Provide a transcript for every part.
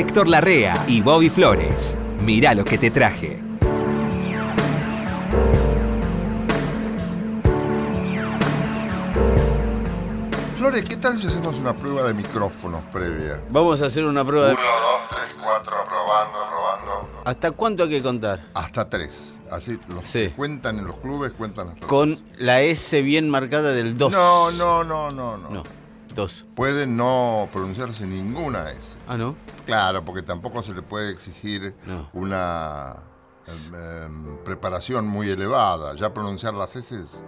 Héctor Larrea y Bobby Flores. Mirá lo que te traje. Flores, ¿qué tal si hacemos una prueba de micrófonos previa? Vamos a hacer una prueba de... Uno, dos, tres, cuatro, probando, probando. ¿Hasta cuánto hay que contar? Hasta tres. Así, los Sí. que cuentan en los clubes cuentan hasta Con la S bien marcada del 2. No, no, no, no, no. No, 2. Puede no pronunciarse ninguna S. Ah, ¿no? Claro, porque tampoco se le puede exigir No. una em, preparación muy elevada. Ya pronunciar las S es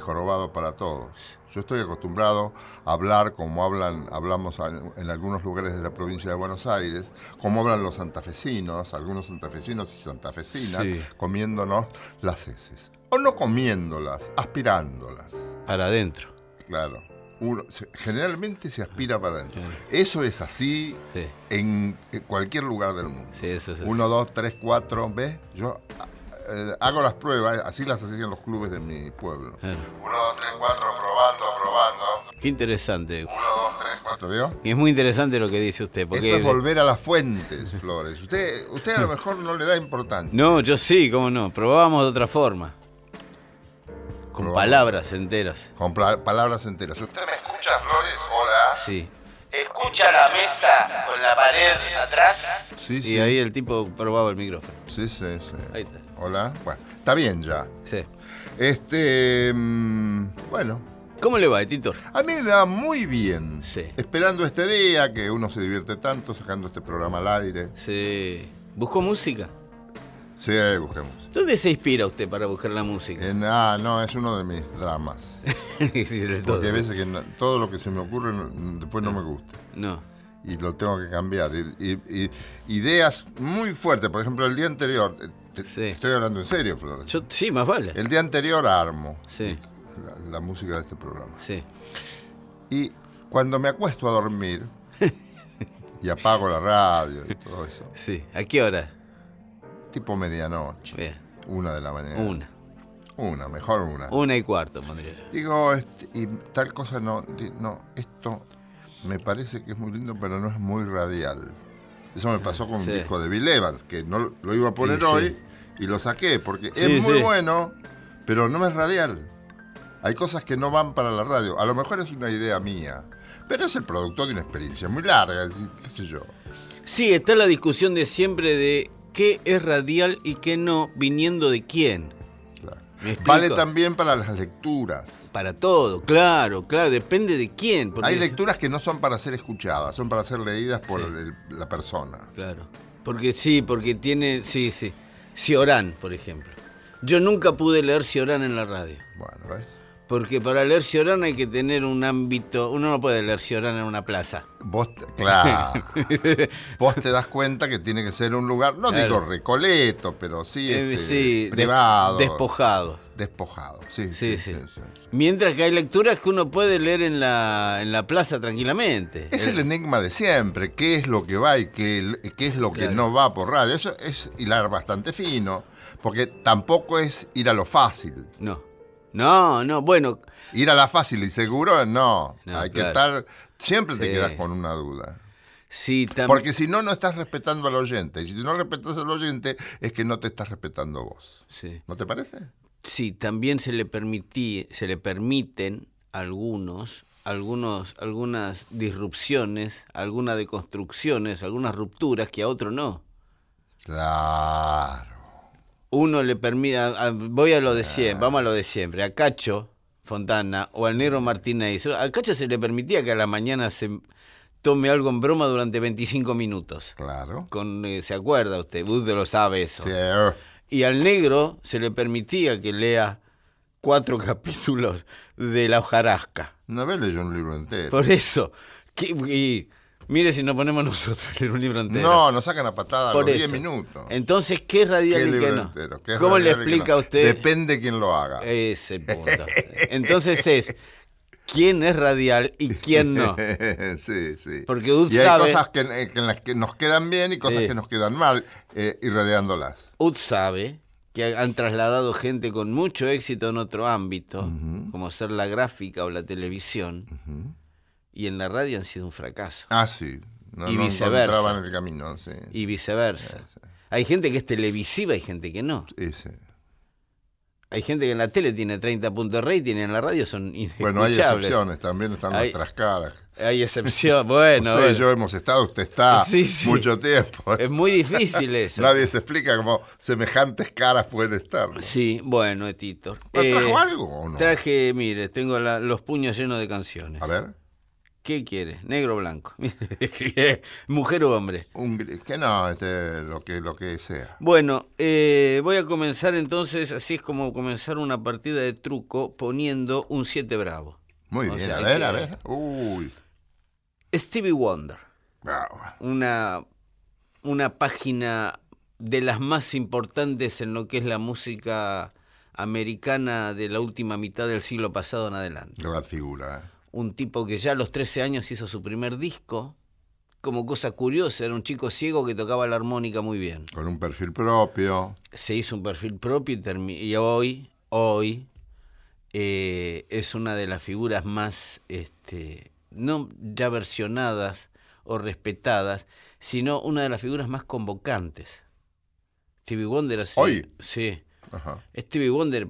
jorobado para todos. Yo estoy acostumbrado a hablar como hablan, hablamos en en algunos lugares de la provincia de Buenos Aires, como hablan los santafesinos, algunos santafesinos y santafesinas, Sí. comiéndonos las heces. O no comiéndolas, aspirándolas. Para adentro. Claro. Uno, generalmente se aspira para adentro. Eso es así Sí, en cualquier lugar del mundo. sí, eso es así. Uno, dos, tres, cuatro, ¿ves? Yo eh, hago las pruebas, así las hacían los clubes de mi pueblo. Claro. Uno, dos, tres, cuatro, probando, probando. Qué interesante. Uno, dos, tres, cuatro, ¿vio? Y es muy interesante lo que dice usted. Porque... Esto es volver a las fuentes, Flores. Usted, usted a lo mejor no le da importancia. No, yo sí, cómo no. Probábamos de otra forma. Con Probamos. palabras enteras. Con palabras enteras. ¿Usted me escucha, Flores? Hola. Sí. Escucha la mesa con la pared atrás. Sí, Y sí. ahí el tipo probaba el micrófono. Sí, sí, sí. Ahí está. Hola. Bueno, está bien ya. Sí. Este. mm, bueno, ¿Cómo le va, Titor? A mí me va muy bien. Sí. Esperando este día, que uno se divierte tanto sacando este programa al aire. Sí. ¿Buscó música? Sí, busquemos. ¿Dónde se inspira usted para buscar la música? En- ah, no, es uno de mis dramas. Sí, de todo. Porque a veces que no- todo lo que se me ocurre después no me gusta. No. Y lo tengo que cambiar. Y, y- y- ideas muy fuertes. Por ejemplo, el día anterior. eh, te- Sí. Estoy hablando en serio, Flores. Yo, sí, más vale. El día anterior armo Sí, la, la música de este programa. sí. Y cuando me acuesto a dormir y apago la radio y todo eso, Sí. ¿A qué hora? Tipo medianoche, Bien. una de la mañana. Una. Una, mejor una. Una y cuarto, pondría. Digo, este, y tal cosa no, no, esto me parece que es muy lindo, pero no es muy radial. Eso me pasó con Sí. un disco de Bill Evans, que no lo iba a poner Sí, sí. hoy y lo saqué, porque es muy bueno, pero no es radial. Hay cosas que no van para la radio. A lo mejor es una idea mía, pero es el productor de una experiencia muy larga, qué sé yo. Sí, está la discusión de siempre de qué es radial y qué no, viniendo de quién. Claro. Vale también para las lecturas. Para todo, claro, claro, depende de quién. porque- Hay lecturas que no son para ser escuchadas, son para ser leídas por el- la persona. Claro. Porque sí, porque tiene, sí, sí. Ciorán, por ejemplo. Yo nunca pude leer Ciorán en la radio. Bueno, ¿ves? Porque para leer Ciorán hay que tener un ámbito. Uno no puede leer Ciorán en una plaza. Vos, claro. Vos te das cuenta que tiene que ser un lugar, no Claro. digo recoleto, pero sí, Eh, este, sí, privado. despojado. Despojado, sí. Sí, Sí, sí. sí. Mientras que hay lecturas que uno puede leer en la, en la plaza tranquilamente. Es el enigma de siempre, qué es lo que va y qué, qué es lo que no va por radio. Eso es hilar bastante fino, porque tampoco es ir a lo fácil. No. No, no, bueno. Ir a la fácil y seguro, no. No, Hay que estar, siempre te Sí. quedas con una duda. Sí. Porque si no, no estás respetando al oyente. Y si no respetas al oyente, es que no te estás respetando vos. Sí. ¿No te parece? Sí, también se le permití, se le permiten algunos, algunos, algunas disrupciones, algunas deconstrucciones, algunas rupturas que a otro no. Claro. Uno le permite, voy a lo de siempre, vamos a lo de siempre, a Cacho Fontana o al negro Martínez, a Cacho se le permitía que a la mañana se tome algo en broma durante 25 minutos. Claro. Con, eh, ¿Se acuerda usted? Usted lo sabe eso. Sí, eh, Y al negro se le permitía que lea cuatro capítulos de la hojarasca. una vez leyó un libro entero. Por eso. que- y mire si nos ponemos nosotros a leer un libro entero. No, nos sacan a patada a Por los eso. 10 minutos. Entonces, ¿qué es ¿Qué radial y qué no? entero? ¿Qué es ¿Cómo le y explica no? usted? Depende quién lo haga. Es el punto. Entonces es, ¿quién es radial y quién no? sí, sí. Porque Ud y hay sabe- cosas que, eh, que en las que nos quedan bien y cosas que nos quedan mal, eh, irradiándolas. Ud sabe que han trasladado gente con mucho éxito en otro ámbito, como ser la gráfica o la televisión, y en la radio han sido un fracaso. Ah, sí. No, y no viceversa. encontraban el camino, sí. Y viceversa. Hay gente que es televisiva y gente que no. Sí, sí. Hay gente que en la tele tiene 30 puntos de rating y en la radio son Bueno, hay excepciones, también están Hay- nuestras caras. Hay excepción. Bueno, usted y yo hemos estado, usted está Sí, sí. mucho tiempo. es muy difícil eso. Nadie se explica cómo semejantes caras pueden estar. ¿no? Sí, bueno, Tito. ¿No Eh, ¿Trajo algo o no? Traje, mire, tengo la- los puños llenos de canciones. A ver. ¿Qué quiere? ¿Negro o blanco? ¿Mujer o hombre? Un, que no, este, lo que lo que sea. Bueno, eh, voy a comenzar entonces, así es como comenzar una partida de truco poniendo un 7 bravo. Muy O bien, sea a ver, que- a ver. Uy, Stevie Wonder, bravo. una, una página de las más importantes en lo que es la música americana de la última mitad del siglo pasado en adelante. Gran figura. ¿eh? Un tipo que ya a los 13 años hizo su primer disco. Como cosa curiosa, era un chico ciego que tocaba la armónica muy bien. Con un perfil propio. Se hizo un perfil propio y, hoy, hoy, eh, es una de las figuras más, este, no ya versionadas o respetadas, sino una de las figuras más convocantes. Stevie Wonder así. ¿Hoy? Sí. Ajá. Stevie Wonder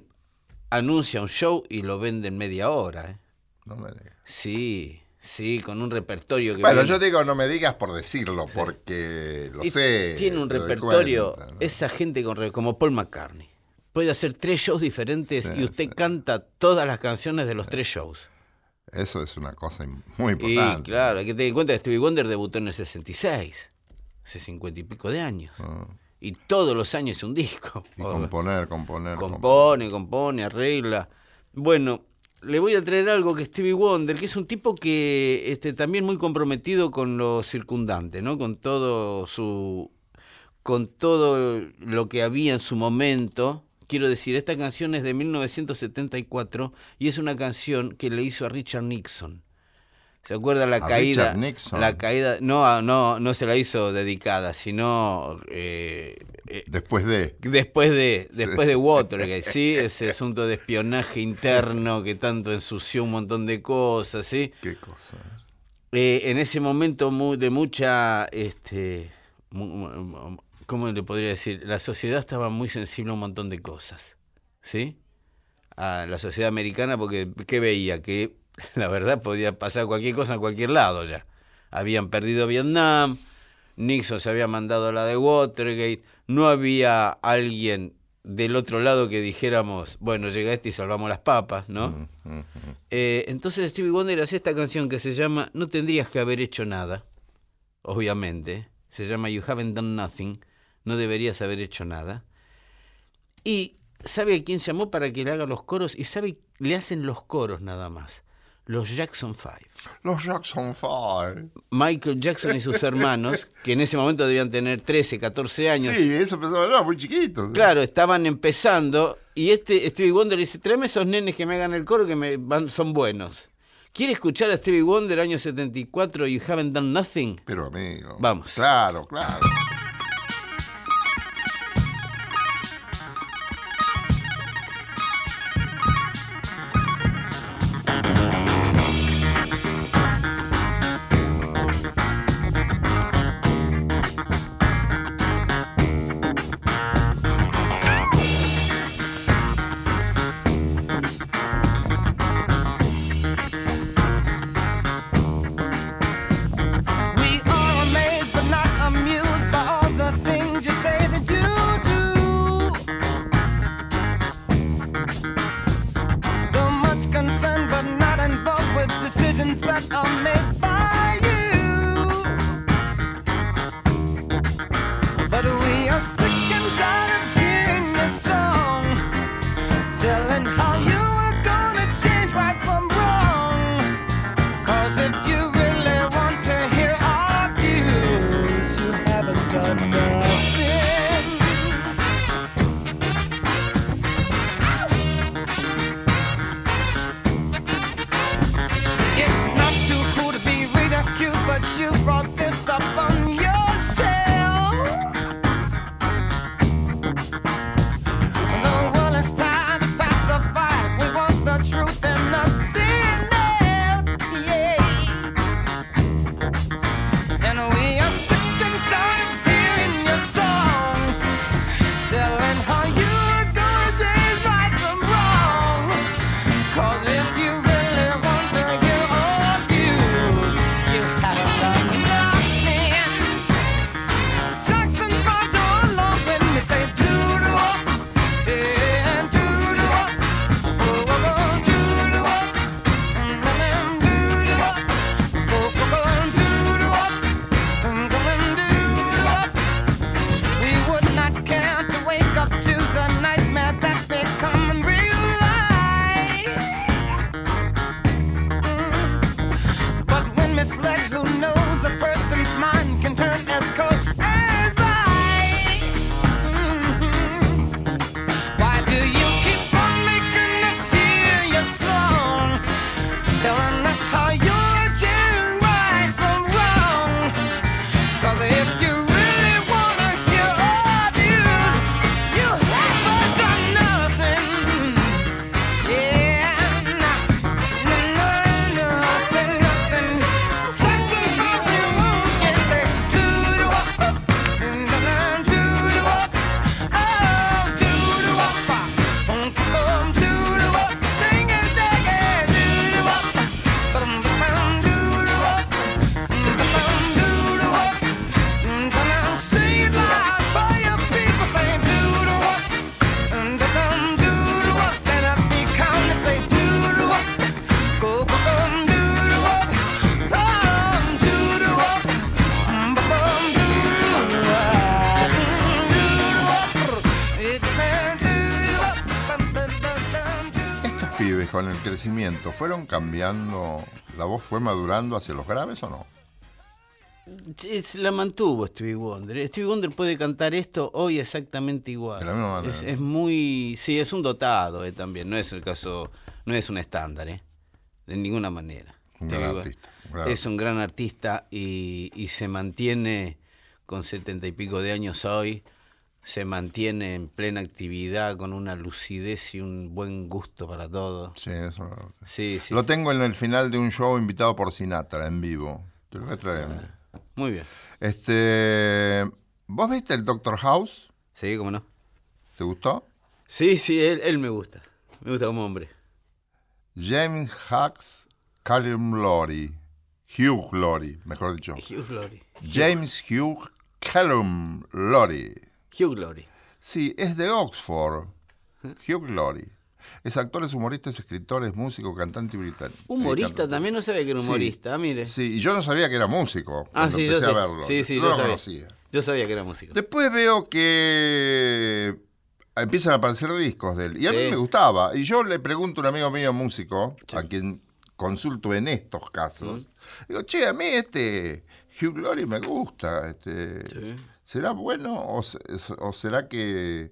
anuncia un show y lo vende en media hora. ¿eh? No me digas. Sí, sí, con un repertorio que Bueno, viene- yo digo, no me digas por decirlo, porque lo Y sé. Tiene un repertorio, cuenta, ¿no? esa gente con como Paul McCartney. Puede hacer tres shows diferentes Sí, y usted sí. canta todas las canciones de los tres shows. Eso es una cosa muy Y importante. claro, hay que tener en cuenta que Stevie Wonder debutó en el 66, hace cincuenta y pico de años. Ah, Y todos los años un disco. Y componer, componer. compone, compone, arregla. Bueno, le voy a traer algo que Stevie Wonder, que es un tipo que este, también muy comprometido con lo circundante, ¿no? Con todo su con todo lo que había en su momento. Quiero decir, esta canción es de 1974 y es una canción que le hizo a Richard Nixon. ¿Se acuerda la ¿A caída? Richard Nixon? La caída, no, a- no, no se la hizo dedicada, sino eh, eh, Después de. Después de, después de Watergate, ¿sí? Ese asunto de espionaje interno que tanto ensució un montón de cosas, ¿sí? Qué cosa. Eh, en ese momento de mucha, este, ¿cómo le podría decir? La sociedad estaba muy sensible a un montón de cosas, ¿sí? A la sociedad americana porque, ¿qué veía? Que la verdad podía pasar cualquier cosa en cualquier lado ya. Habían perdido Vietnam, Nixon se había mandado a la de Watergate, no había alguien del otro lado que dijéramos, bueno, llega este y salvamos las papas, ¿no? Eh, entonces Stevie Wonder hace esta canción que se llama No tendrías que haber hecho nada, obviamente. Se llama You Haven't Done Nothing, no deberías haber hecho nada. Y sabe a quién llamó para que le haga los coros y sabe, le hacen los coros nada más. Los Jackson Five. Los Jackson Five. Michael Jackson y sus hermanos, que en ese momento debían tener 13, 14 años. Sí, eso pensaba, no, muy chiquito. Claro, estaban empezando y este Stevie Wonder dice, tráeme esos nenes que me hagan el coro que me van, son buenos. ¿Quiere escuchar a Stevie Wonder año 74 You Haven't Done Nothing? Pero amigo. Vamos. Claro, claro. Fueron cambiando, la voz fue madurando hacia los graves o no? Se la mantuvo Stevie Wonder. Stevie Wonder puede cantar esto hoy exactamente igual. De la misma manera. Es, es muy. Sí, es un dotado eh, también. No es el caso. No es un estándar, ¿eh? De ninguna manera. Un gran Wonder artista, un gran es un gran artista y, y se mantiene con setenta y pico de años hoy. Se mantiene en plena actividad con una lucidez y un buen gusto para todo. Sí, eso. Sí, sí. Lo tengo en el final de un show invitado por Sinatra en vivo. Te lo voy a traer. Muy bien. Este, ¿Vos viste el Doctor House? Sí, cómo no. ¿Te gustó? Sí, sí, él, él me gusta. Me gusta como hombre. James Hux, Callum Lowry, Hugh Laurie, mejor dicho. Hugh Glory. James Hugh Callum Lowry. Hugh Glory. Sí, es de Oxford. Hugh Laurie. Es actor, es humorista, es escritor, es músico, cantante y británico. Humorista Eh, también, no sabía que era Sí. humorista, ah, mire. Sí, y yo no sabía que era músico. ah, sí, yo empecé sé. a verlo. Sí, sí, no yo lo sabía. conocía. Yo sabía que era músico. Después veo que empiezan a aparecer discos de él. Y a mí me gustaba. Y yo le pregunto a un amigo mío músico, a quien consulto en estos casos, digo, che, a mí este Hugh Glory me gusta. Este, Sí. ¿Será bueno o, se- o será que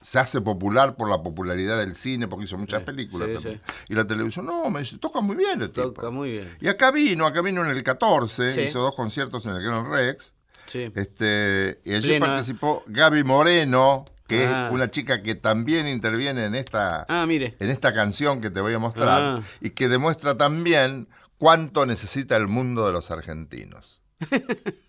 se hace popular por la popularidad del cine? Porque hizo muchas Sí, películas sí, también. sí. Y la televisión, no, me dice, toca muy bien el tipo. Toca muy bien. Y acá vino, acá vino en el 14, Sí. hizo dos conciertos en el Gran Rex. Este, y allí participó Gaby Moreno, que Ah. es una chica que también interviene en esta, Ah, mire. en esta canción que te voy a mostrar Ah. y que demuestra también cuánto necesita el mundo de los argentinos.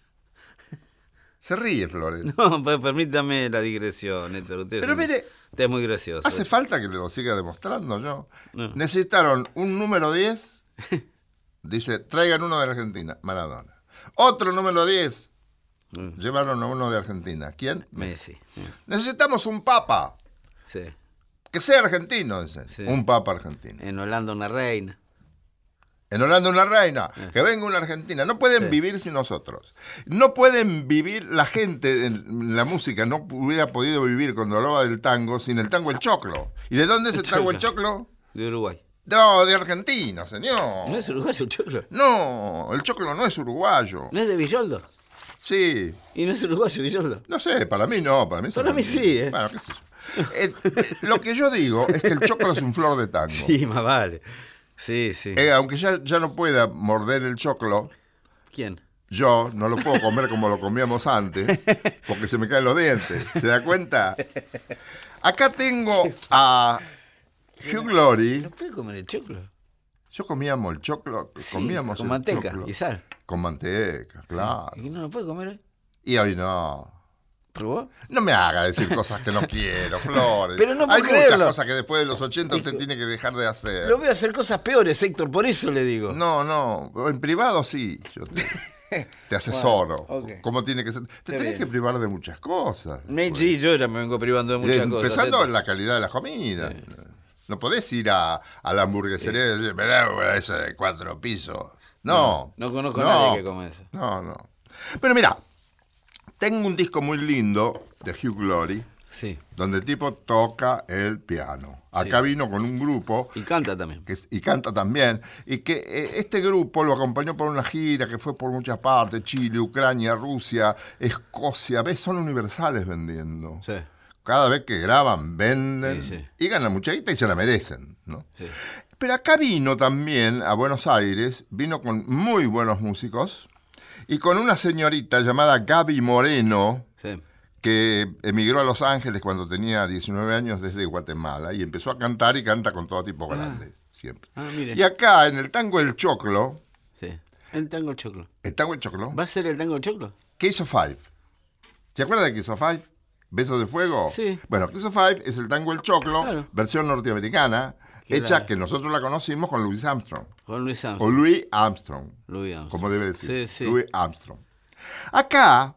Se ríe, Flores. No, pues permítame la digresión, Héctor. Usted Pero es mire, Usted es muy gracioso. ¿Hace falta que lo siga demostrando yo? No. Necesitaron un número 10. Dice, traigan uno de Argentina, Maradona. Otro número 10. Mm. Llevaron a uno de Argentina. ¿Quién? Messi. Necesitamos un papa. Sí. Que sea argentino, dicen. Sí. Un papa argentino. En Holanda una reina. En Holanda una reina. Que venga una argentina. No pueden Sí. vivir sin nosotros. No pueden vivir, la gente en la música no hubiera podido vivir cuando hablaba del tango sin el tango el choclo. ¿Y de dónde es el tango el choclo? De Uruguay. No, de Argentina, señor. ¿No es uruguayo el choclo? No, el choclo no es uruguayo. ¿No es de Villoldo? Sí, ¿Y no es uruguayo Villoldo? no sé, para mí no, para mí es Para mí sí, ¿eh? Bueno, qué sé yo. Eh, lo que yo digo es que el choclo es un flor de tango. Sí, más vale. Sí, sí. Eh, aunque ya, ya no pueda morder el choclo, ¿Quién? yo no lo puedo comer como lo comíamos antes, porque se me caen los dientes. ¿Se da cuenta? Acá tengo a Hugh Glory. ¿No puede comer el choclo? Yo comíamos el choclo, Sí, comíamos con el manteca choclo. y sal. Con manteca, claro. ¿Y no lo puede comer hoy? Y hoy no. ¿Probó? No me haga decir cosas que no quiero, Flores. Pero no Hay muchas cosas que después de los 80 usted tiene que dejar de hacer. Lo voy a hacer cosas peores, Héctor, por eso le digo. No, no, en privado sí, yo te, te asesoro. Bueno. ¿Cómo tiene que ser? Te tenés bien. que privar de muchas cosas. Me- sí, yo ya me vengo privando de muchas cosas. Empezando en la calidad de la comida. No podés ir a, a la hamburguesería y decir, mirá, eso de cuatro pisos. No. No conozco a nadie que come eso. No, no. Pero mira, tengo un disco muy lindo de Hugh Glory, Sí. donde el tipo toca el piano. Acá vino con un grupo Y canta también. que y canta también, y que eh, este grupo lo acompañó por una gira que fue por muchas partes, Chile, Ucrania, Rusia, Escocia, ves, son universales vendiendo. Sí. Cada vez que graban, venden y ganan mucha guita y se la merecen. ¿no? Pero acá vino también a Buenos Aires, vino con muy buenos músicos y con una señorita llamada Gaby Moreno, Sí. que emigró a Los Ángeles cuando tenía 19 años desde Guatemala y empezó a cantar y canta con todo tipo grande, siempre. Ah. Y acá en el tango El Choclo, Sí. El tango el choclo. el tango El Choclo, ¿Va a ser el tango el choclo? Case of Five. ¿Se acuerda de Case of Five? ¿Besos de fuego? Sí. Bueno, Case of Five es el tango El Choclo, Claro. versión norteamericana, hecha la- que nosotros la conocimos con Louis Armstrong. Con Luis O Armstrong. Louis Armstrong, Louis Armstrong. como debe decir. Sí, sí. Louis Armstrong. Acá,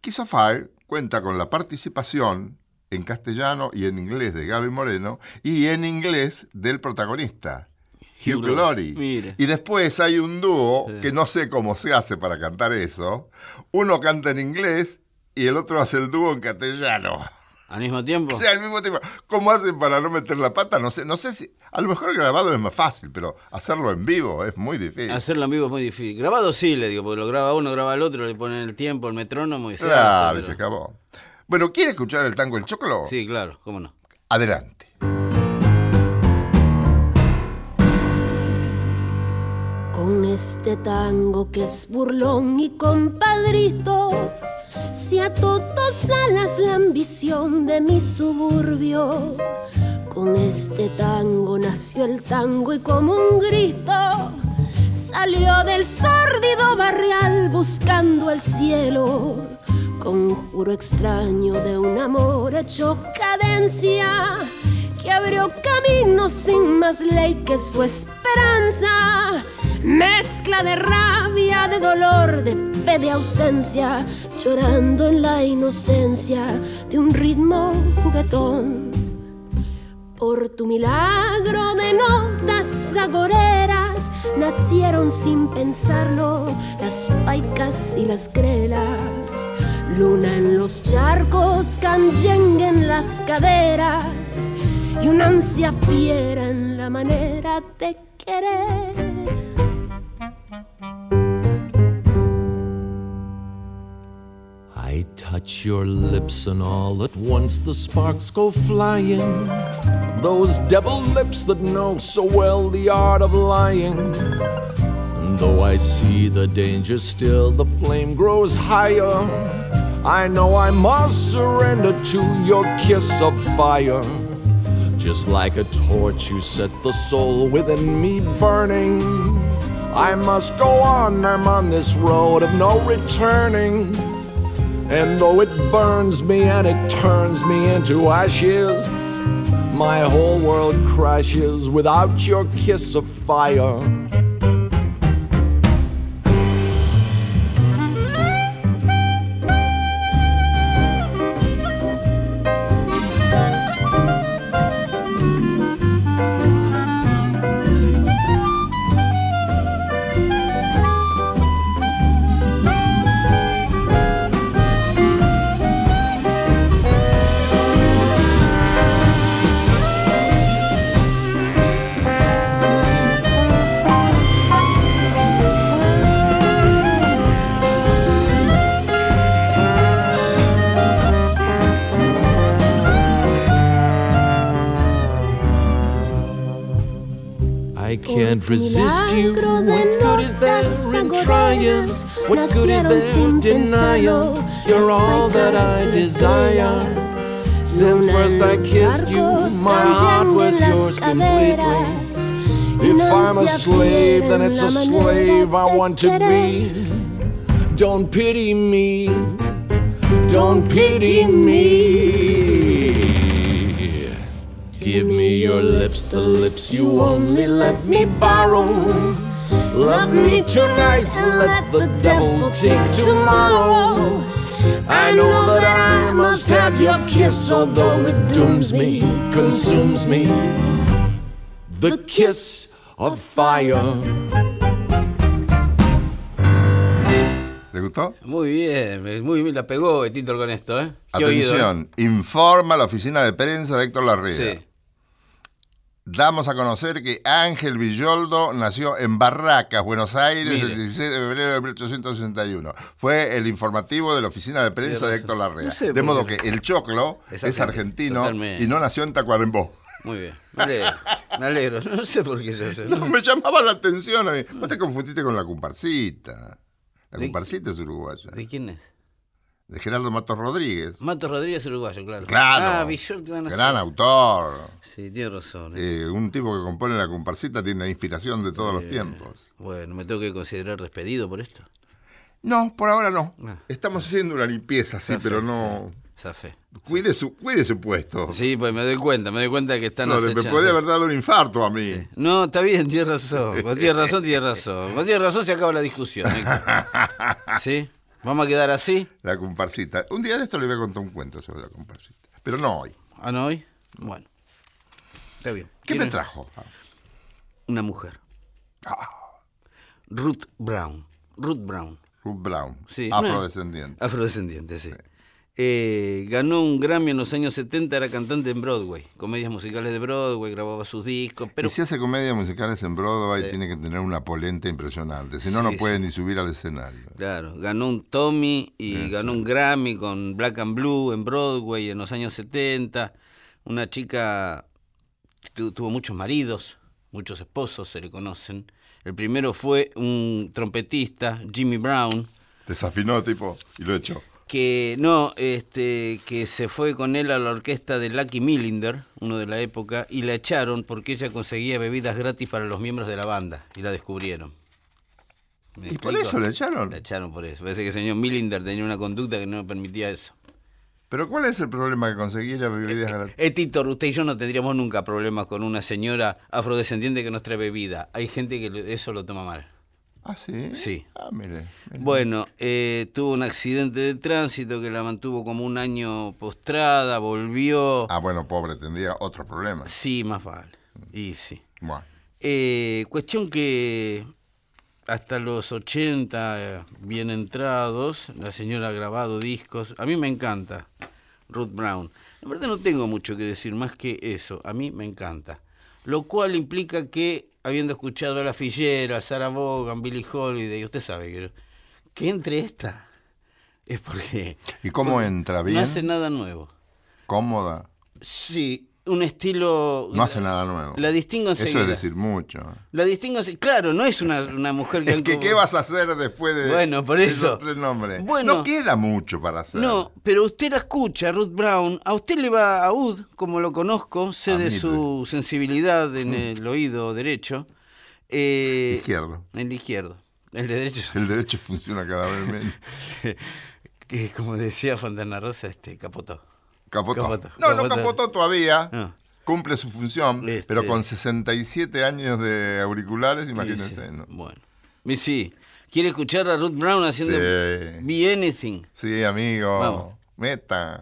Kiss of Fire cuenta con la participación en castellano y en inglés de Gaby Moreno y en inglés del protagonista, Hugh Glory. Y después hay un dúo que no sé cómo se hace para cantar eso. Uno canta en inglés y el otro hace el dúo en castellano. ¿Al mismo tiempo? Sí, al mismo tiempo. ¿Cómo hacen para no meter la pata? No sé, no sé si. A lo mejor grabado es más fácil, pero hacerlo en vivo es muy difícil. Hacerlo en vivo es muy difícil. Grabado sí, le digo, porque lo graba uno, graba el otro, le ponen el tiempo, el metrónomo y se Claro, y se acabó. Bueno, ¿quiere escuchar el tango El Choclo? Sí, claro, cómo no. Adelante. Con este tango que es burlón y compadrito, se ató dos alas la ambición de mi suburbio. Con este tango nació el tango y como un grito salió del sórdido barrial buscando el cielo. Conjuro extraño de un amor hecho cadencia que abrió camino sin más ley que su esperanza. Mezcla de rabia, de dolor, de fe, de ausencia, llorando en la inocencia de un ritmo juguetón. Por tu milagro de notas agoreras nacieron sin pensarlo las paicas y las grelas. Luna en los charcos, canyengue en las caderas y una ansia fiera en la manera de querer. Touch your lips and all at once the sparks go flying. Those devil lips that know so well the art of lying. And though I see the danger still, the flame grows higher. I know I must surrender to your kiss of fire. Just like a torch, you set the soul within me burning. I must go on, I'm on this road of no returning. And though it burns me and it turns me into ashes, my whole world crashes without your kiss of fire. Resist you. Milagro de What good is there notas in trying? agoreras What good is nacieron there sin denying? pensarlo You're las all that paicas I y las desire. grelas. Since Luna first en I los kissed you, charcos, my heart canyengue was en las yours completely. caderas, y If una I'm a ansia slave, fiera then en it's la a manera slave I de want to querer. be. Don't pity me. Don't pity me. Your lips, the lips you only let me borrow. Love me tonight and let the devil take tomorrow. I know that I must have your kiss, although it dooms me, consumes me. The kiss of fire. ¿Le gustó? Muy bien, muy bien la pegó Betito con esto, ¿eh? Qué oído, ¿eh? Atención, informa la oficina de prensa de Héctor Larrea. Sí. Damos a conocer que Ángel Villoldo nació en Barracas, Buenos Aires, Mire. el 16 de febrero de 1861. Fue el informativo de la oficina de prensa de. Héctor Larrea. No sé de modo que el choclo Es argentino, totalmente. y no nació en Tacuarembó. Muy bien, me alegro, me alegro. No sé por qué yo sé. No, me llamaba la atención a mí. Vos te confundiste con la comparsita. La ¿De- comparsita es uruguaya. ¿De quién es? De Gerardo Matos Rodríguez. Mato Rodríguez uruguayo, claro. Claro. Ah, Villol, ¿qué van a Gran autor. Sí, tiene razón. ¿eh? Eh, un tipo que compone la comparsita tiene la inspiración de todos los tiempos. Bueno, me tengo que considerar despedido por esto. No, por ahora no. Ah. Estamos haciendo una limpieza, sí, pero no. Esa fe. Cuide su, cuide su puesto. Sí, pues me doy cuenta, me doy cuenta que están No, me acechando. puede haber dado un infarto a mí. No, está bien, tienes razón. Cuando tienes razón, tienes razón. Cuando tienes razón, se acaba la discusión. ¿Sí? ¿Vamos a quedar así? La comparsita. Un día de esto le voy a contar un cuento sobre la comparsita. Pero no hoy. ¿Ah, no hoy? Bueno. Está bien. ¿Qué me trajo? Una mujer. Ruth Brown. Ruth Brown. Ruth Brown. Sí, afrodescendiente. Afrodescendiente, sí. Eh, ganó un Grammy en los años 70, era cantante en Broadway, comedias musicales de Broadway, grababa sus discos, pero y si hace comedias musicales en Broadway, tiene que tener una polenta impresionante. Si no, no puede sí. ni subir al escenario. Claro, ganó un Tommy y ganó un Grammy con Black and Blue en Broadway en los años 70. Una chica que tu- tuvo muchos maridos, muchos esposos se le conocen. El primero fue un trompetista, Jimmy Brown, Desafinó, tipo, y lo echó. Que no, este, que se fue con él a la orquesta de Lucky Millinder, uno de la época, y la echaron porque ella conseguía bebidas gratis para los miembros de la banda y la descubrieron. ¿Me ¿Y por eso le echaron? La echaron por eso. Parece que el señor Millinder tenía una conducta que no permitía eso. Pero ¿cuál es el problema que conseguir las bebidas gratis? Eh, Tito, usted y yo no tendríamos nunca problemas con una señora afrodescendiente que nos trae bebida. Hay gente que eso lo toma mal. Ah, sí. Sí. Ah, mire. mire. Bueno, eh, tuvo un accidente de tránsito que la mantuvo como un año postrada, volvió. Ah, bueno, pobre, tendría otros problemas. Sí, más vale. Y sí. Bueno. Eh, cuestión que hasta los 80 eh, bien entrados, la señora ha grabado discos. A mí me encanta Ruth Brown. La verdad no tengo mucho que decir más que eso. A mí me encanta. Lo cual implica que, habiendo escuchado a La Fillera, a Sarah Vaughan, Billie Holiday, usted sabe que, que entre esta es porque ¿Y cómo entra? ¿Bien? no hace nada nuevo. ¿Cómoda? Sí, un estilo... No hace nada nuevo. La distingo Eso enseguida. es decir mucho. La distingo, claro, no es una, una mujer que... Es que, ¿qué vas a hacer después de Bueno, por eso. esos tres nombres? Bueno. no queda mucho para hacer. No, pero usted la escucha, Ruth Brown, a usted le va a Ud, como lo conozco, sé A de su sensibilidad en el oído derecho. eh, Izquierdo. El izquierdo. El de derecho. El derecho funciona cada vez menos. que como decía Fontana Rosa, este, capotó. Capotó. Capotó, No, no capotó. todavía. Ah. Cumple su función, Este. pero con 67 años de auriculares, imagínense. Sí, sí. ¿no? Bueno. Y sí. ¿Quiere escuchar a Ruth Brown haciendo Sí. Be Anything? Sí, amigo. Vamos. Meta.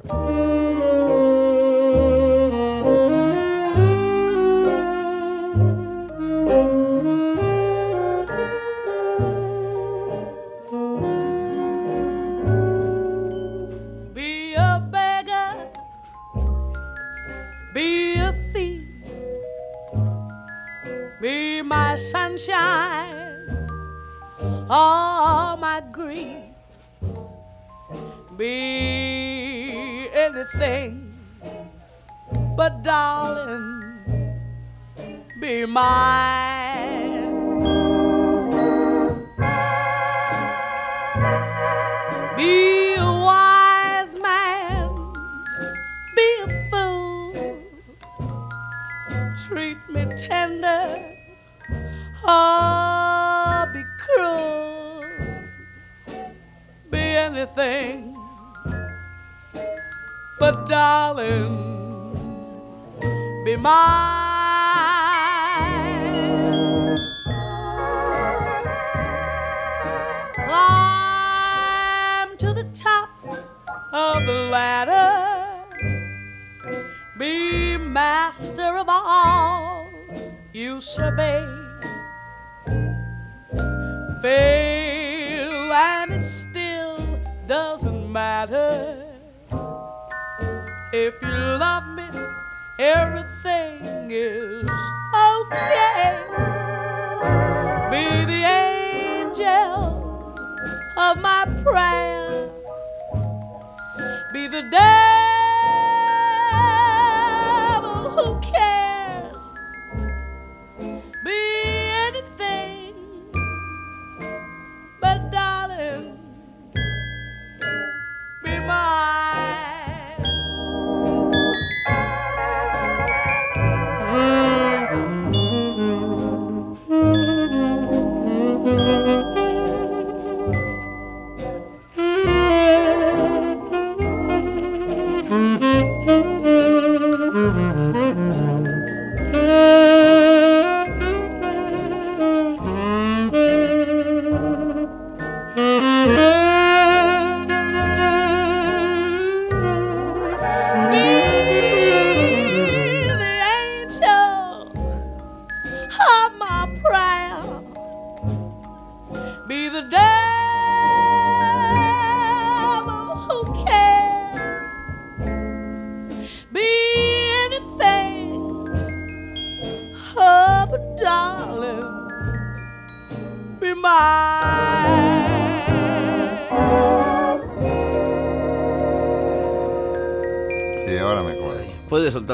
Darling, be mine. Be a wise man, be a fool. Treat me tender, or be cruel. Be anything, but darling, be mine. Climb to the top of the ladder. Be master of all you survey. Fail and it still doesn't matter. If you love me, everything is okay. Be the angel of my prayer. Be the devil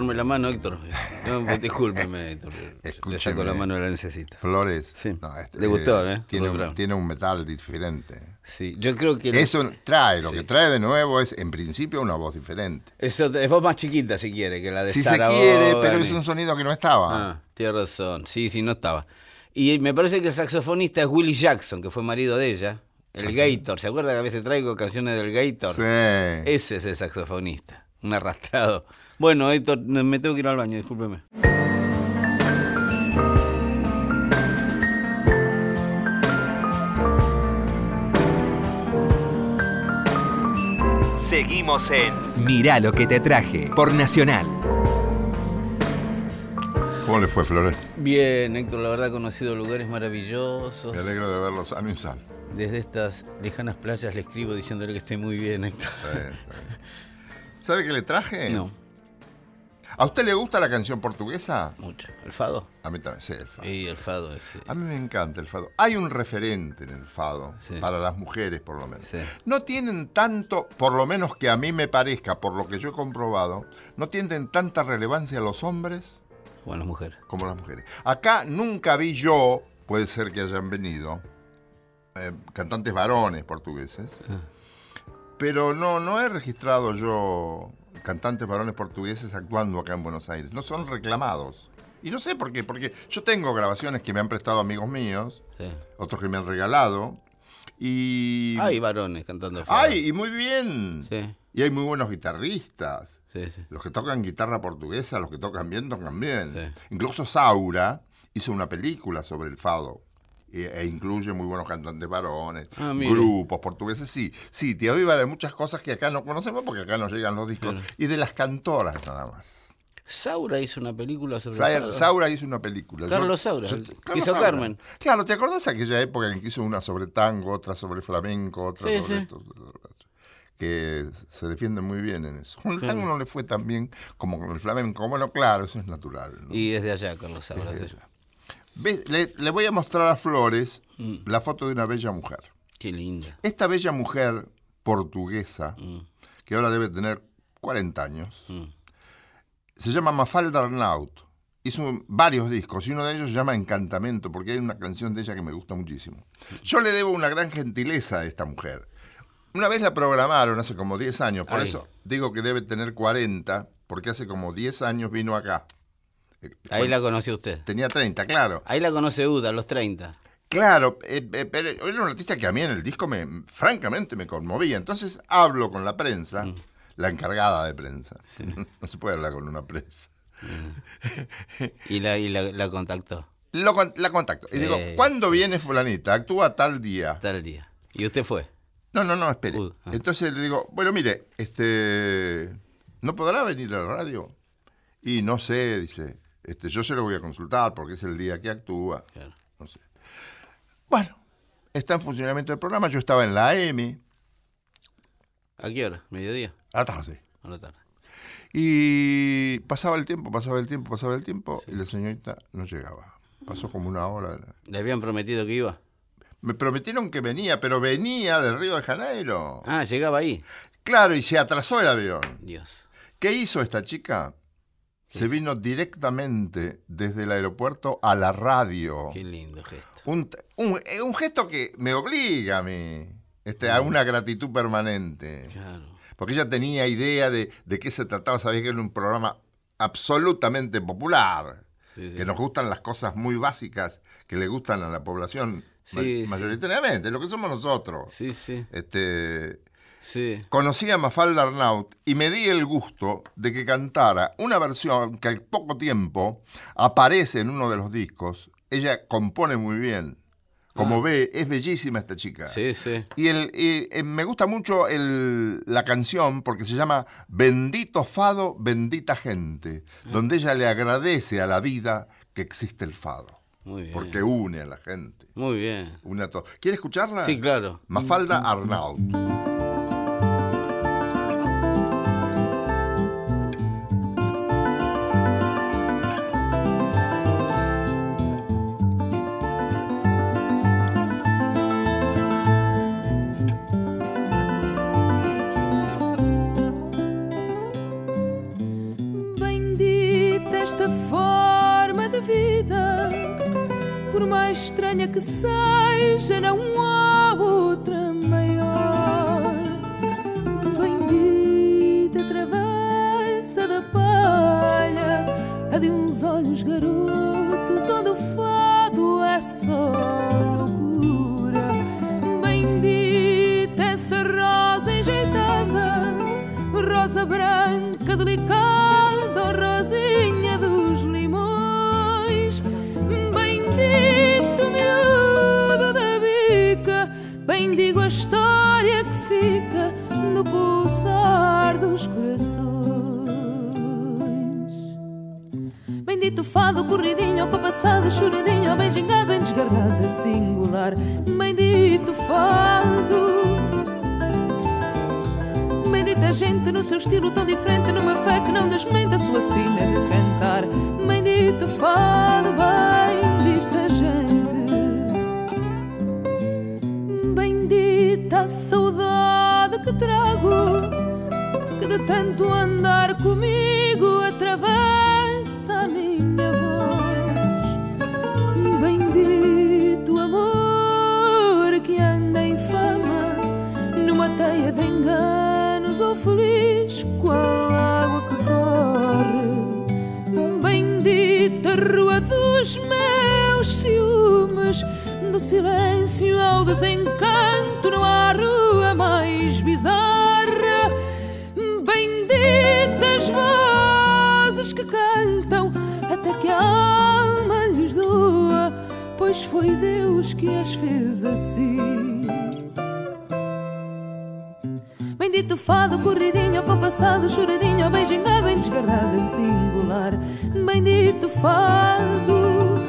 ¿Puede soltarme la mano, Héctor? No, pues, discúlpeme, Héctor. Le Escúcheme. saco la mano, la necesita. Flores. Sí. no, este, Le gustó, ¿eh? Tiene, un, tiene un metal diferente. Sí, yo creo que... Eso trae, lo que trae de nuevo es, en principio, una voz diferente. Eso es voz más chiquita, si quiere, que la de Si se quiere, pero es un sonido que no estaba. Ah, tiene razón. Sí, sí, no estaba. Y me parece que el saxofonista es Willie Jackson, que fue marido de ella. El Gator. ¿Se acuerda que a veces traigo canciones del Gator? Sí. Ese es el saxofonista. Un arrastrado. Bueno, Héctor, me tengo que ir al baño, discúlpeme. Seguimos en Mirá lo que te traje por Nacional. ¿Cómo le fue, Flores? Bien, Héctor, la verdad he conocido lugares maravillosos. Me alegro de verlo sano y sal. Desde estas lejanas playas le escribo diciéndole que estoy muy bien, Héctor. Está bien, está bien. ¿Sabe qué le traje? No, ¿A usted le gusta la canción portuguesa? mucho. ¿El fado? A mí también, sí, el fado. Sí, el fado sí. A mí me encanta el fado. Hay un referente en el fado, Sí. para las mujeres por lo menos. Sí. No tienen tanto, por lo menos que a mí me parezca, por lo que yo he comprobado, no tienen tanta relevancia los hombres Bueno, las mujeres. como las mujeres. Acá nunca vi yo, puede ser que hayan venido, eh, cantantes varones portugueses, pero no, no he registrado yo cantantes varones portugueses actuando acá en Buenos Aires. No son reclamados. Y no sé por qué, porque yo tengo grabaciones que me han prestado amigos míos, Sí. otros que me han regalado, y... Hay varones cantando el fado. ¡Ay! Y muy bien. Sí, Y hay muy buenos guitarristas. sí, sí. Los que tocan guitarra portuguesa, los que tocan bien, tocan bien. Incluso Saura hizo una película sobre el fado. E, incluye muy buenos cantantes varones, Ah, grupos portugueses. Sí, sí, te aviva de muchas cosas que acá no conocemos porque acá no llegan los discos. Y de las cantoras nada más. Saura hizo una película sobre el Sa- fado. Saura hizo una película. Carlos Saura, yo- Carlos hizo Saura. Carmen. Claro, ¿te acordás aquella época en que hizo una sobre tango, otra sobre flamenco, otra Sí, sobre sí. esto, que se defienden muy bien en eso. Con el tango no le fue tan bien como con el flamenco. Bueno, claro, eso es natural. ¿no? Y desde allá, Carlos Saura. Desde sí. allá. Le, le voy a mostrar a Flores Mm. la foto de una bella mujer. Qué linda. Esta bella mujer portuguesa, Mm. que ahora debe tener 40 años, Mm. se llama Mafalda Arnaut. Hizo varios discos y uno de ellos se llama Encantamento, porque hay una canción de ella que me gusta muchísimo. Yo le debo una gran gentileza a esta mujer. Una vez la programaron hace como 10 años, por Ay. eso digo que debe tener 40, porque hace como 10 años vino acá. Eh, Ahí bueno, la conoció usted. Tenía 30, claro. Ahí la conoce Uda, a los 30. Claro, eh, eh, pero era un artista que a mí en el disco me, francamente me conmovía. Entonces hablo con la prensa, Mm. la encargada de prensa. No se puede hablar con una prensa. Y la, y la, la contactó Lo la contacto y digo, Eh. ¿cuándo viene fulanita? Actúa tal día. tal día. Y usted fue. No, no, no, espere. Uh, ah. Entonces le digo, bueno, mire, este, ¿no podrá venir a la radio? Y no sé, dice, este, yo se lo voy a consultar porque es el día que actúa. Claro. No sé. Bueno, está en funcionamiento el programa, yo estaba en la AM, ¿A qué hora? ¿Mediodía? a la tarde. A la tarde. Y pasaba el tiempo, pasaba el tiempo, pasaba el tiempo, y la señorita no llegaba. Pasó como una hora. ¿Le habían prometido que iba? Me prometieron que venía, pero venía del Río de Janeiro. Ah, llegaba ahí. Claro, y se atrasó el avión. Dios. ¿Qué hizo esta chica? Se vino directamente desde el aeropuerto a la radio. Qué lindo gesto. Un, un- un gesto que me obliga a mí este, a una gratitud permanente. Claro. Porque ella tenía idea de, de qué se trataba, sabía que era un programa absolutamente popular. Sí, sí. Que nos gustan las cosas muy básicas que le gustan a la población Sí, ma- sí. mayoritariamente, lo que somos nosotros. Sí, sí. Este, Sí. conocí a Mafalda Arnaut y me di el gusto de que cantara una versión que al poco tiempo aparece en uno de los discos. Ella compone muy bien. Como ve, es bellísima esta chica. Ah. Sí, sí. Y, el, y, eh, me gusta mucho el- la canción porque se llama Bendito Fado, Bendita Gente, Ah. donde ella le agradece a la vida que existe el fado, Muy bien. porque une a la gente. Muy bien. Une a todo. ¿Quiere escucharla? Sí, claro. Mafalda Arnaut. Que seja, não há outra maior. Bendita travessa da palha, a de uns olhos garotos, Corridinho, compassado, choradinho, bem gingado, bem desgarrada, singular. Bendito fado. Bendita gente no seu estilo tão diferente, numa fé que não desmente a sua sina de cantar. Bendito fado, bendita gente. Bendita a saudade que trago, que de tanto andar comigo Deus que as fez assim. Bendito fado, corridinho, compassado, choradinho, bem gingado, bem desgarrado, singular. Bendito fado.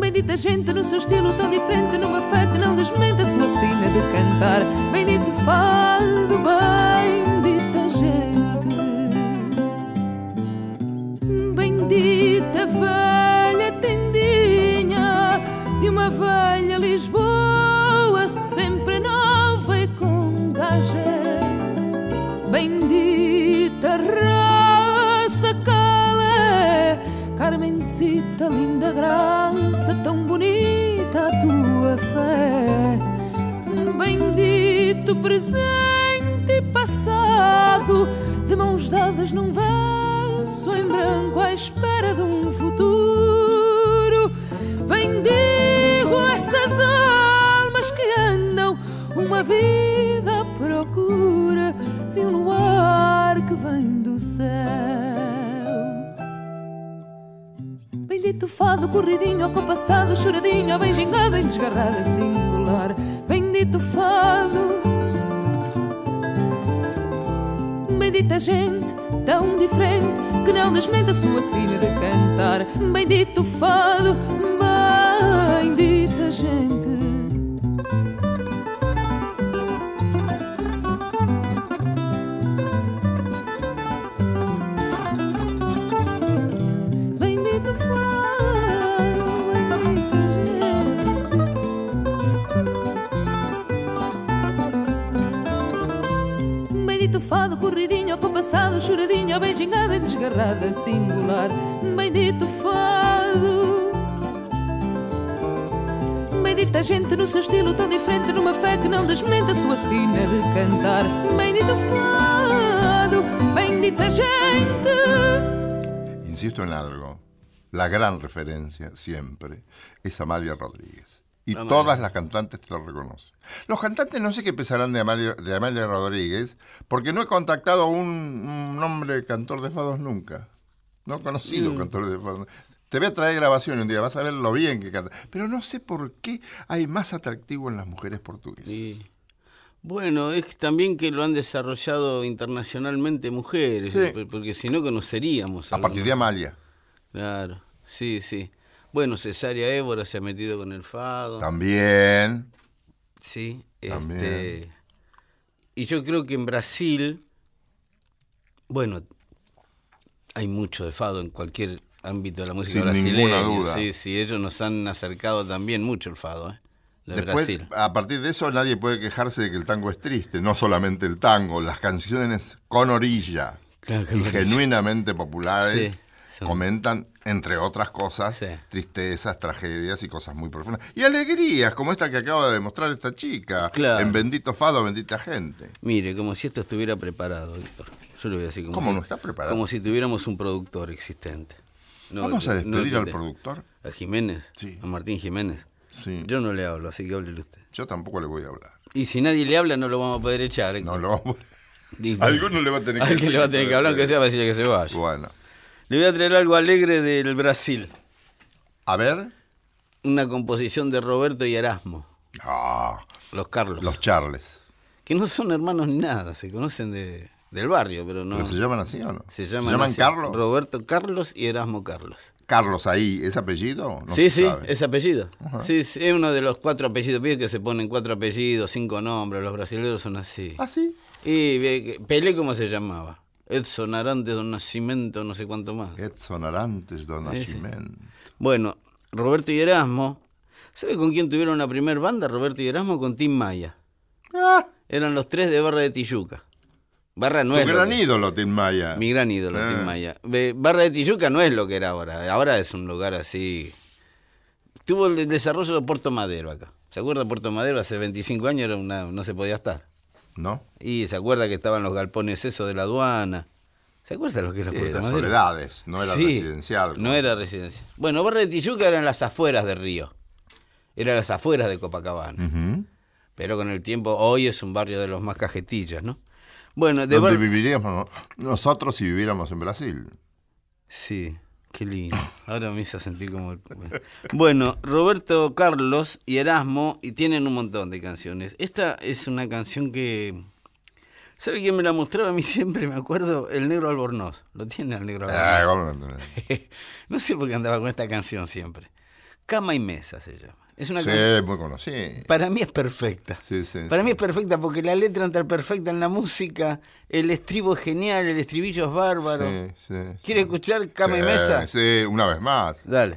Bendita gente no seu estilo tão diferente, numa que não desmente a sua sina de cantar. Bendito fado, bendita uma velha Lisboa, sempre nova e com gajé. Bendita raça Calé, Carmencita, linda graça, tão bonita a tua fé. Bendito presente e passado, de mãos dadas num verso em branco à espera de um uma vida à procura de um luar que vem do céu. Bendito fado, corridinho, compassado, choradinho, bem gingado, bem desgarrada, singular. Bendito fado. Bendita gente, tão diferente, que não desmente a sua sina de cantar. Bendito fado, bendita gente. Desgarrada, singular. Bendito fado. Bendita gente no seu estilo tão diferente, numa fé que não desmente a sua sina de cantar. Bendito fado, bendita gente. Insisto en algo. La gran referencia siempre es Amalia Rodríguez. Y todas las cantantes te lo reconocen. Los cantantes no sé qué pensarán de Amalia, de Amalia Rodríguez, porque no he contactado a un, un hombre cantor de fados nunca. No he conocido Mm. cantor de fados. Te voy a traer grabación un día, vas a ver lo bien que canta. Pero no sé por qué hay más atractivo en las mujeres portuguesas. Y, bueno, es también que lo han desarrollado internacionalmente mujeres, Sí. por- porque si no conoceríamos. A partir de. Amalia. Claro, sí, sí. Bueno, Cesárea Évora se ha metido con el fado. También. Sí, También. este, y yo creo que en Brasil, bueno, hay mucho de fado en cualquier ámbito de la música Sin brasileña. ninguna duda. Sí, sí, ellos nos han acercado también mucho el fado, ¿eh? de Después, Brasil. a partir de eso, nadie puede quejarse de que el tango es triste. No solamente el tango, las canciones con orilla Claro, y genuinamente populares Sí, Comentan, entre otras cosas, Sí. tristezas, tragedias y cosas muy profundas. Y alegrías, como esta que acaba de demostrar esta chica. Claro. En Bendito Fado, Bendita Gente. Mire, como si esto estuviera preparado, Víctor. Yo le voy a decir como ¿Cómo si- no está preparado? Como si tuviéramos un productor existente. No, Vamos a no despedir al productor. ¿A Jiménez? Sí. ¿A Martín Jiménez? Sí. Yo no le hablo, así que háblele usted. Yo tampoco le voy a hablar. Y si nadie le habla, no lo vamos a poder echar. No lo vamos Y- Alguno le va a tener que Alguien decir le va a tener que hablar, aunque sea para decirle que se vaya. Bueno. Le voy a traer algo alegre del Brasil. A ver. Una composición de Roberto y Erasmo, Ah, los Carlos. los Charles. Que no son hermanos ni nada, se conocen de, del barrio, pero no. ¿Pero se llaman así o no? Se llaman, así. Carlos? Roberto Carlos y Erasmo Carlos. Carlos ahí, ¿es apellido? No sí, sí, sabe. es apellido. Sí, sí, es uno de los cuatro apellidos. Viste que se ponen cuatro apellidos, cinco nombres. Los brasileños son así. ¿Ah, sí? Y Pelé, ¿cómo se llamaba? Edson Arantes Don Nascimento, no sé cuánto más. Edson Arantes do Ese. Nascimento. Bueno, Roberto y Erasmo. ¿Sabe con quién tuvieron la primera banda? Roberto y Erasmo con Tim Maya. Ah, Eran los tres de Barra de Tijuca. Barra no tu es. lo gran que- ídolo, Tim Maya. Mi gran ídolo, Ah. Tim Maya. Ve, Barra de Tijuca no es lo que era ahora. Ahora es un lugar así. Tuvo el desarrollo de Puerto Madero acá. ¿Se acuerda de Puerto Madero? Hace 25 años era una, no se podía estar. ¿No? Y se acuerda que estaban los galpones esos de la aduana. ¿Se acuerda lo que era Sí, Puerto las Madero? soledades, no era Sí, residencial. No era residencial. Bueno, Tijuca eran las afueras de Río. Eran las afueras de Copacabana. Pero con el tiempo, hoy es un barrio de los más cajetillas, ¿no? Bueno, de ¿Dónde Bar- viviríamos no? nosotros si viviéramos en Brasil? Sí, qué lindo. Ahora me hizo sentir como... Bueno, Roberto Carlos y Erasmo y tienen un montón de canciones. Esta es una canción que... ¿Sabe quién me la mostraba a mí siempre? Me acuerdo, el negro Albornoz. Lo tiene el negro Ah, Albornoz. ¿cómo no? no sé por qué andaba con esta canción siempre. Cama y mesa se llama. Es una Sí, canción... muy conocido. Para mí es perfecta. Sí, sí, Para mí es perfecta porque la letra entra perfecta en la música, el estribo es genial, el estribillo es bárbaro. Sí, sí, ¿Quiere escuchar Cama y Mesa? Sí, una vez más. Dale.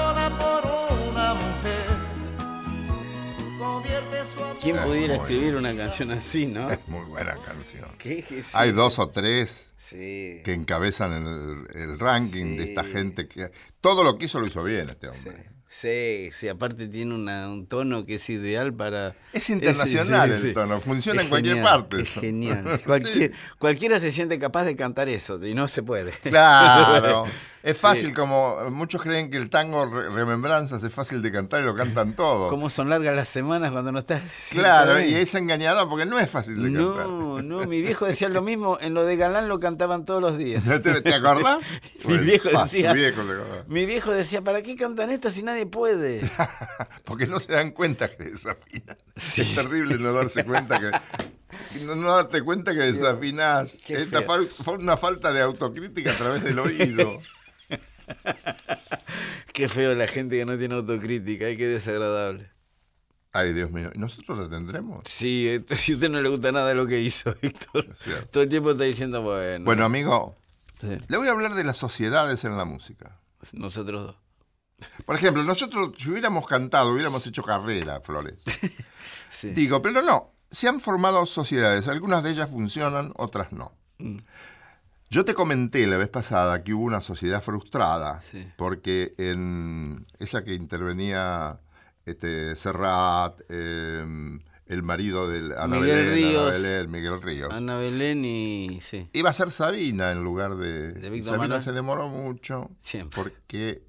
¿Quién Eh, pudiera escribir una canción así, no? Es muy buena canción. ¿Qué es Hay dos o tres Sí. que encabezan el, el ranking de esta gente que todo lo que hizo lo hizo bien este hombre. Sí, sí, aparte tiene una- un tono que es ideal para... Es internacional el tono, funciona en cualquier genial, parte Es genial. Cualquier- Cualquiera se siente capaz de cantar eso y no se puede. Claro. Es Sí. fácil, como muchos creen que el tango Re- Remembranzas es fácil de cantar y lo cantan todos. ¿Cómo son largas las semanas cuando no estás... Claro, y es engañada porque no es fácil de cantar. No, no, mi viejo decía lo mismo, en lo de Galán lo cantaban todos los días. ¿Te, te acordás? Mi viejo ah, decía- tu viejo acordaba. Mi viejo decía, ¿para qué cantan esto si nadie puede? Porque no se dan cuenta que desafinan. Es terrible no darse cuenta que. No, no darte cuenta que desafinás. Esta fal- fue una falta de autocrítica a través del oído. Qué feo la gente que no tiene autocrítica, ay, qué desagradable. Ay, Dios mío. ¿Y nosotros la tendremos? Sí, eh, si a usted no le gusta nada lo que hizo, Víctor, todo el tiempo está diciendo, bueno, Bueno, amigo, Sí. le voy a hablar de las sociedades en la música. nosotros dos. Por ejemplo, nosotros, si hubiéramos cantado, hubiéramos hecho carrera, Flores. Sí. Digo, pero no. Se han formado sociedades. Algunas de ellas funcionan, otras no. Mm. Yo te comenté la vez pasada que hubo una sociedad frustrada, Sí. porque en esa que intervenía este, Serrat, eh, el marido de Ana Miguel Belén, Ana Ríos. Belén, Miguel Ríos. Ana Belén y... sí. Iba a ser Sabina en lugar de... De Sabina se demoró mucho Siempre. porque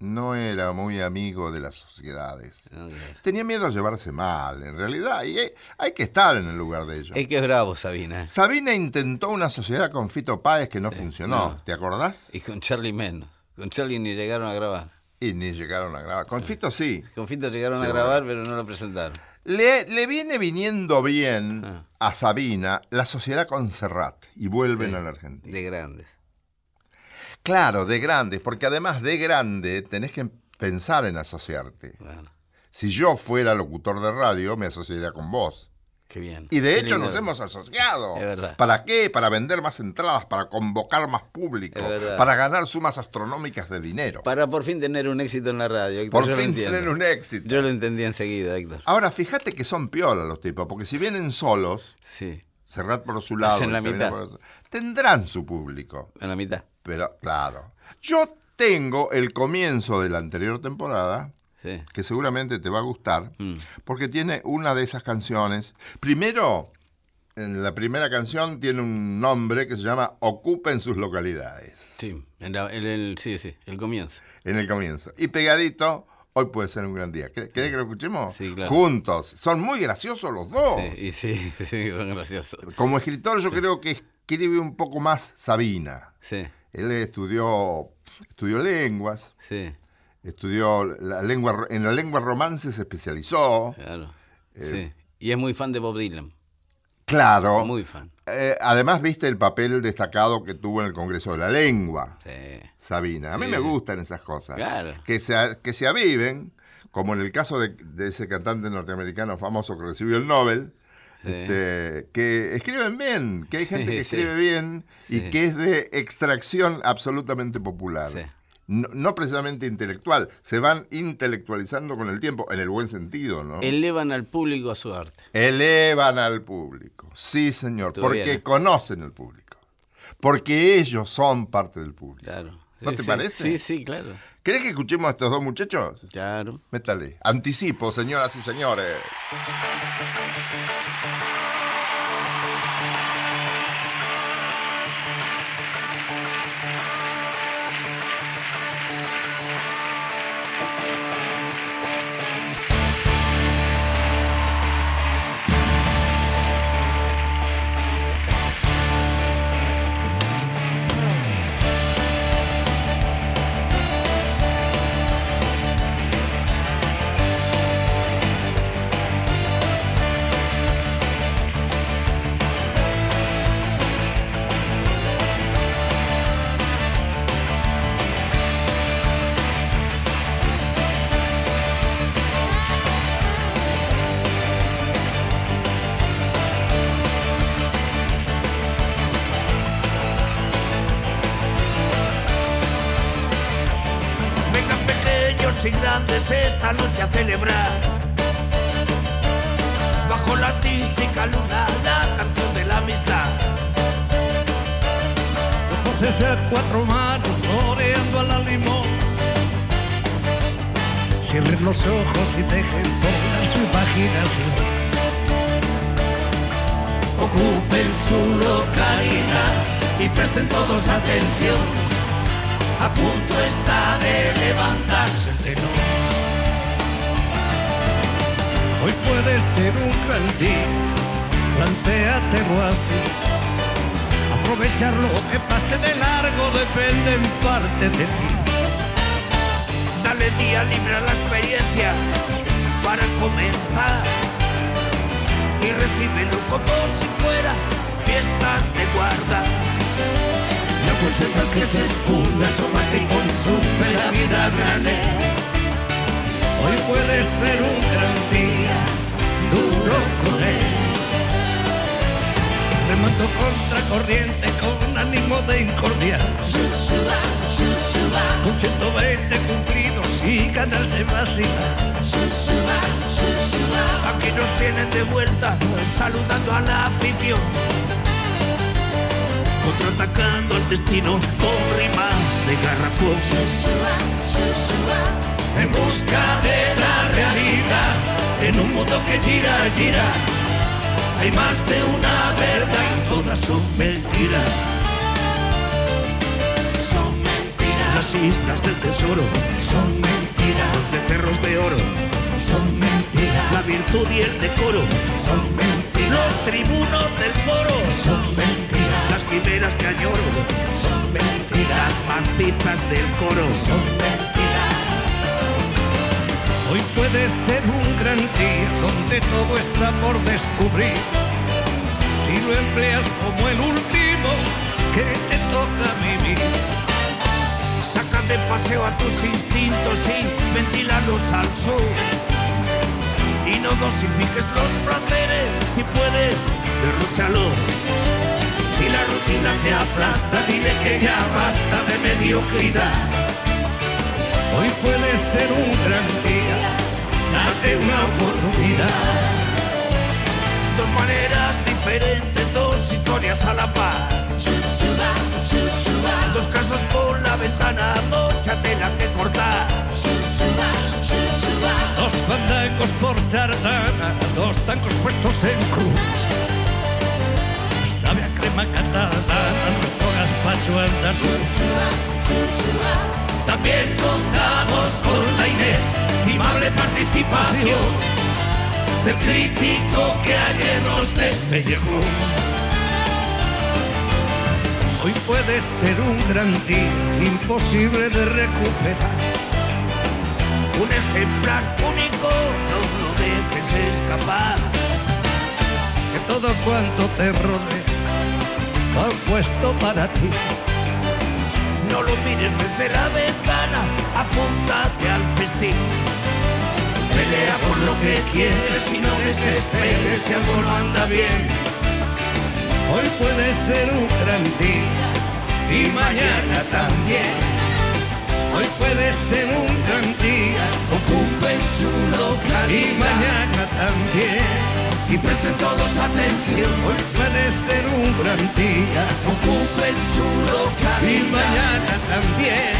no era muy amigo de las sociedades. Ok. Tenía miedo a llevarse mal, en realidad, y hay, hay que estar en el lugar de ellos. Es que es bravo, Sabina. Sabina intentó una sociedad con Fito Páez que no funcionó, no. ¿te acordás? Y con Charlie menos. Con Charlie ni llegaron a grabar. Y ni llegaron a grabar. Con Fito sí. Con Fito llegaron a grabar, pero no lo presentaron. Le, le viene viniendo bien Ah. a Sabina la sociedad con Serrat y vuelven Sí. a la Argentina. De grandes. Claro, de grandes, porque además de grande tenés que pensar en asociarte. Bueno, Si yo fuera locutor de radio, me asociaría con vos. qué bien. Y de Qué hecho lindo. nos hemos asociado. Es verdad. ¿Para qué? Para vender más entradas, para convocar más público, para ganar sumas astronómicas de dinero. Para por fin tener un éxito en la radio. Héctor, Por fin tener un éxito. Yo lo entendí enseguida, Héctor. Ahora, fíjate que son piola los tipos, porque si vienen solos, Sí, Serrat por su lado, la mitad. por tendrán su público. en la mitad. Pero, claro. Yo tengo el comienzo de la anterior temporada, Sí. que seguramente te va a gustar, Mm. porque tiene una de esas canciones. Primero, en la primera canción tiene un nombre que se llama Ocupen sus localidades. Sí, en la- el, sí, sí, el comienzo. En el comienzo. Y pegadito, hoy puede ser un gran día. ¿Querés querés que lo escuchemos? Sí, claro. Juntos. Son muy graciosos los dos. Sí, y sí, sí, son graciosos. Como escritor yo creo que escribe un poco más Sabina. Sí, Él estudió, estudió lenguas, sí, estudió la lengua, en la lengua romance se especializó. claro. Eh, sí. Y es muy fan de Bob Dylan. Claro. Muy fan. Eh, además, viste el papel destacado que tuvo en el Congreso de la Lengua, Sí. Sabina. A mí Sí. me gustan esas cosas. Claro. Que se, que se aviven, como en el caso de, de ese cantante norteamericano famoso que recibió el Nobel, Sí. este, que escriben bien, que hay gente que Sí. escribe bien y que es de extracción absolutamente popular. No, no precisamente intelectual, se van intelectualizando con el tiempo, en el buen sentido, ¿no? Elevan al público a su arte. Elevan al público. Sí, señor. Porque bien, ¿eh? conocen el público. Porque ellos son parte del público. Claro. ¿No te parece? Sí, sí, claro. ¿Querés que escuchemos a estos dos muchachos? Claro. Métale. Anticipo, señoras y señores. Esta noche a celebrar. Bajo la tísica luna, la canción de la amistad. Los voces a cuatro manos toreando a la limón. Cierren los ojos y dejen volar su imaginación. Ocupen su localidad y presten todos atención. A punto está de levantarse el tenor. Hoy puede ser un gran día, plantéatelo así. Aprovechar lo que pase de largo depende en parte de ti. Dale día libre a la experiencia para comenzar. Y recíbelo como si fuera fiesta de guarda. No consientas que se esfume, asómate y consume la vida grande. Hoy puede ser un gran día, duro con él. Remando contra corriente con ánimo de incordiar. Con 120 cumplidos y ganas de vacilar. Aquí nos tienen de vuelta, saludando a la afición. Contraatacando al destino con rimas de garrafón. En busca de la realidad, en un mundo que gira, gira. Hay más de una verdad y todas son mentiras. Son mentiras. Las islas del tesoro son mentiras. Los becerros de oro son mentiras. La virtud y el decoro son mentiras. Los tribunos del foro son mentiras. Las quimeras que añoro son mentiras. Las mancitas del coro son mentiras. Hoy puede ser un gran día donde todo está por descubrir. Si lo empleas como el último que te toca vivir. Saca de paseo a tus instintos y ventílalos al sur. Y no dosifiques los placeres, si puedes, derróchalo. Si la rutina te aplasta, dile que ya basta de mediocridad. Hoy puede ser un gran día, date una oportunidad. Dos maneras diferentes, dos historias a la par. Dos casas por la ventana, mucha tela que cortar. Dos fandangos por sardana, dos tancos puestos en cruz. Sabe a crema catalana, nuestro gazpacho andaluz. También contamos con la inestimable participación del crítico que ayer nos despellejó. Hoy puede ser un gran día, imposible de recuperar. Un ejemplar único, no lo dejes escapar. Que todo cuanto te rodea va puesto para ti. No lo mires desde la ventana, apúntate al festín. Pelea por lo que quieres y no desesperes si algo no anda bien. Hoy puede ser un gran día Y mañana también. Hoy puede ser un gran día Ocupen su y localidad mañana también. Y presten todos atención. Hoy puede ser un gran día Ocupen su y localidad mañana también.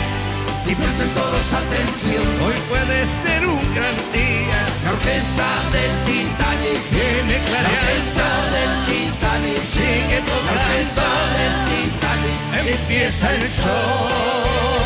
y presten todos atención. Hoy puede ser un gran día. La orquesta del Titanic Viene La clareando, orquesta del Titanic sigue La orquesta tocando. del Titanic Empieza el show.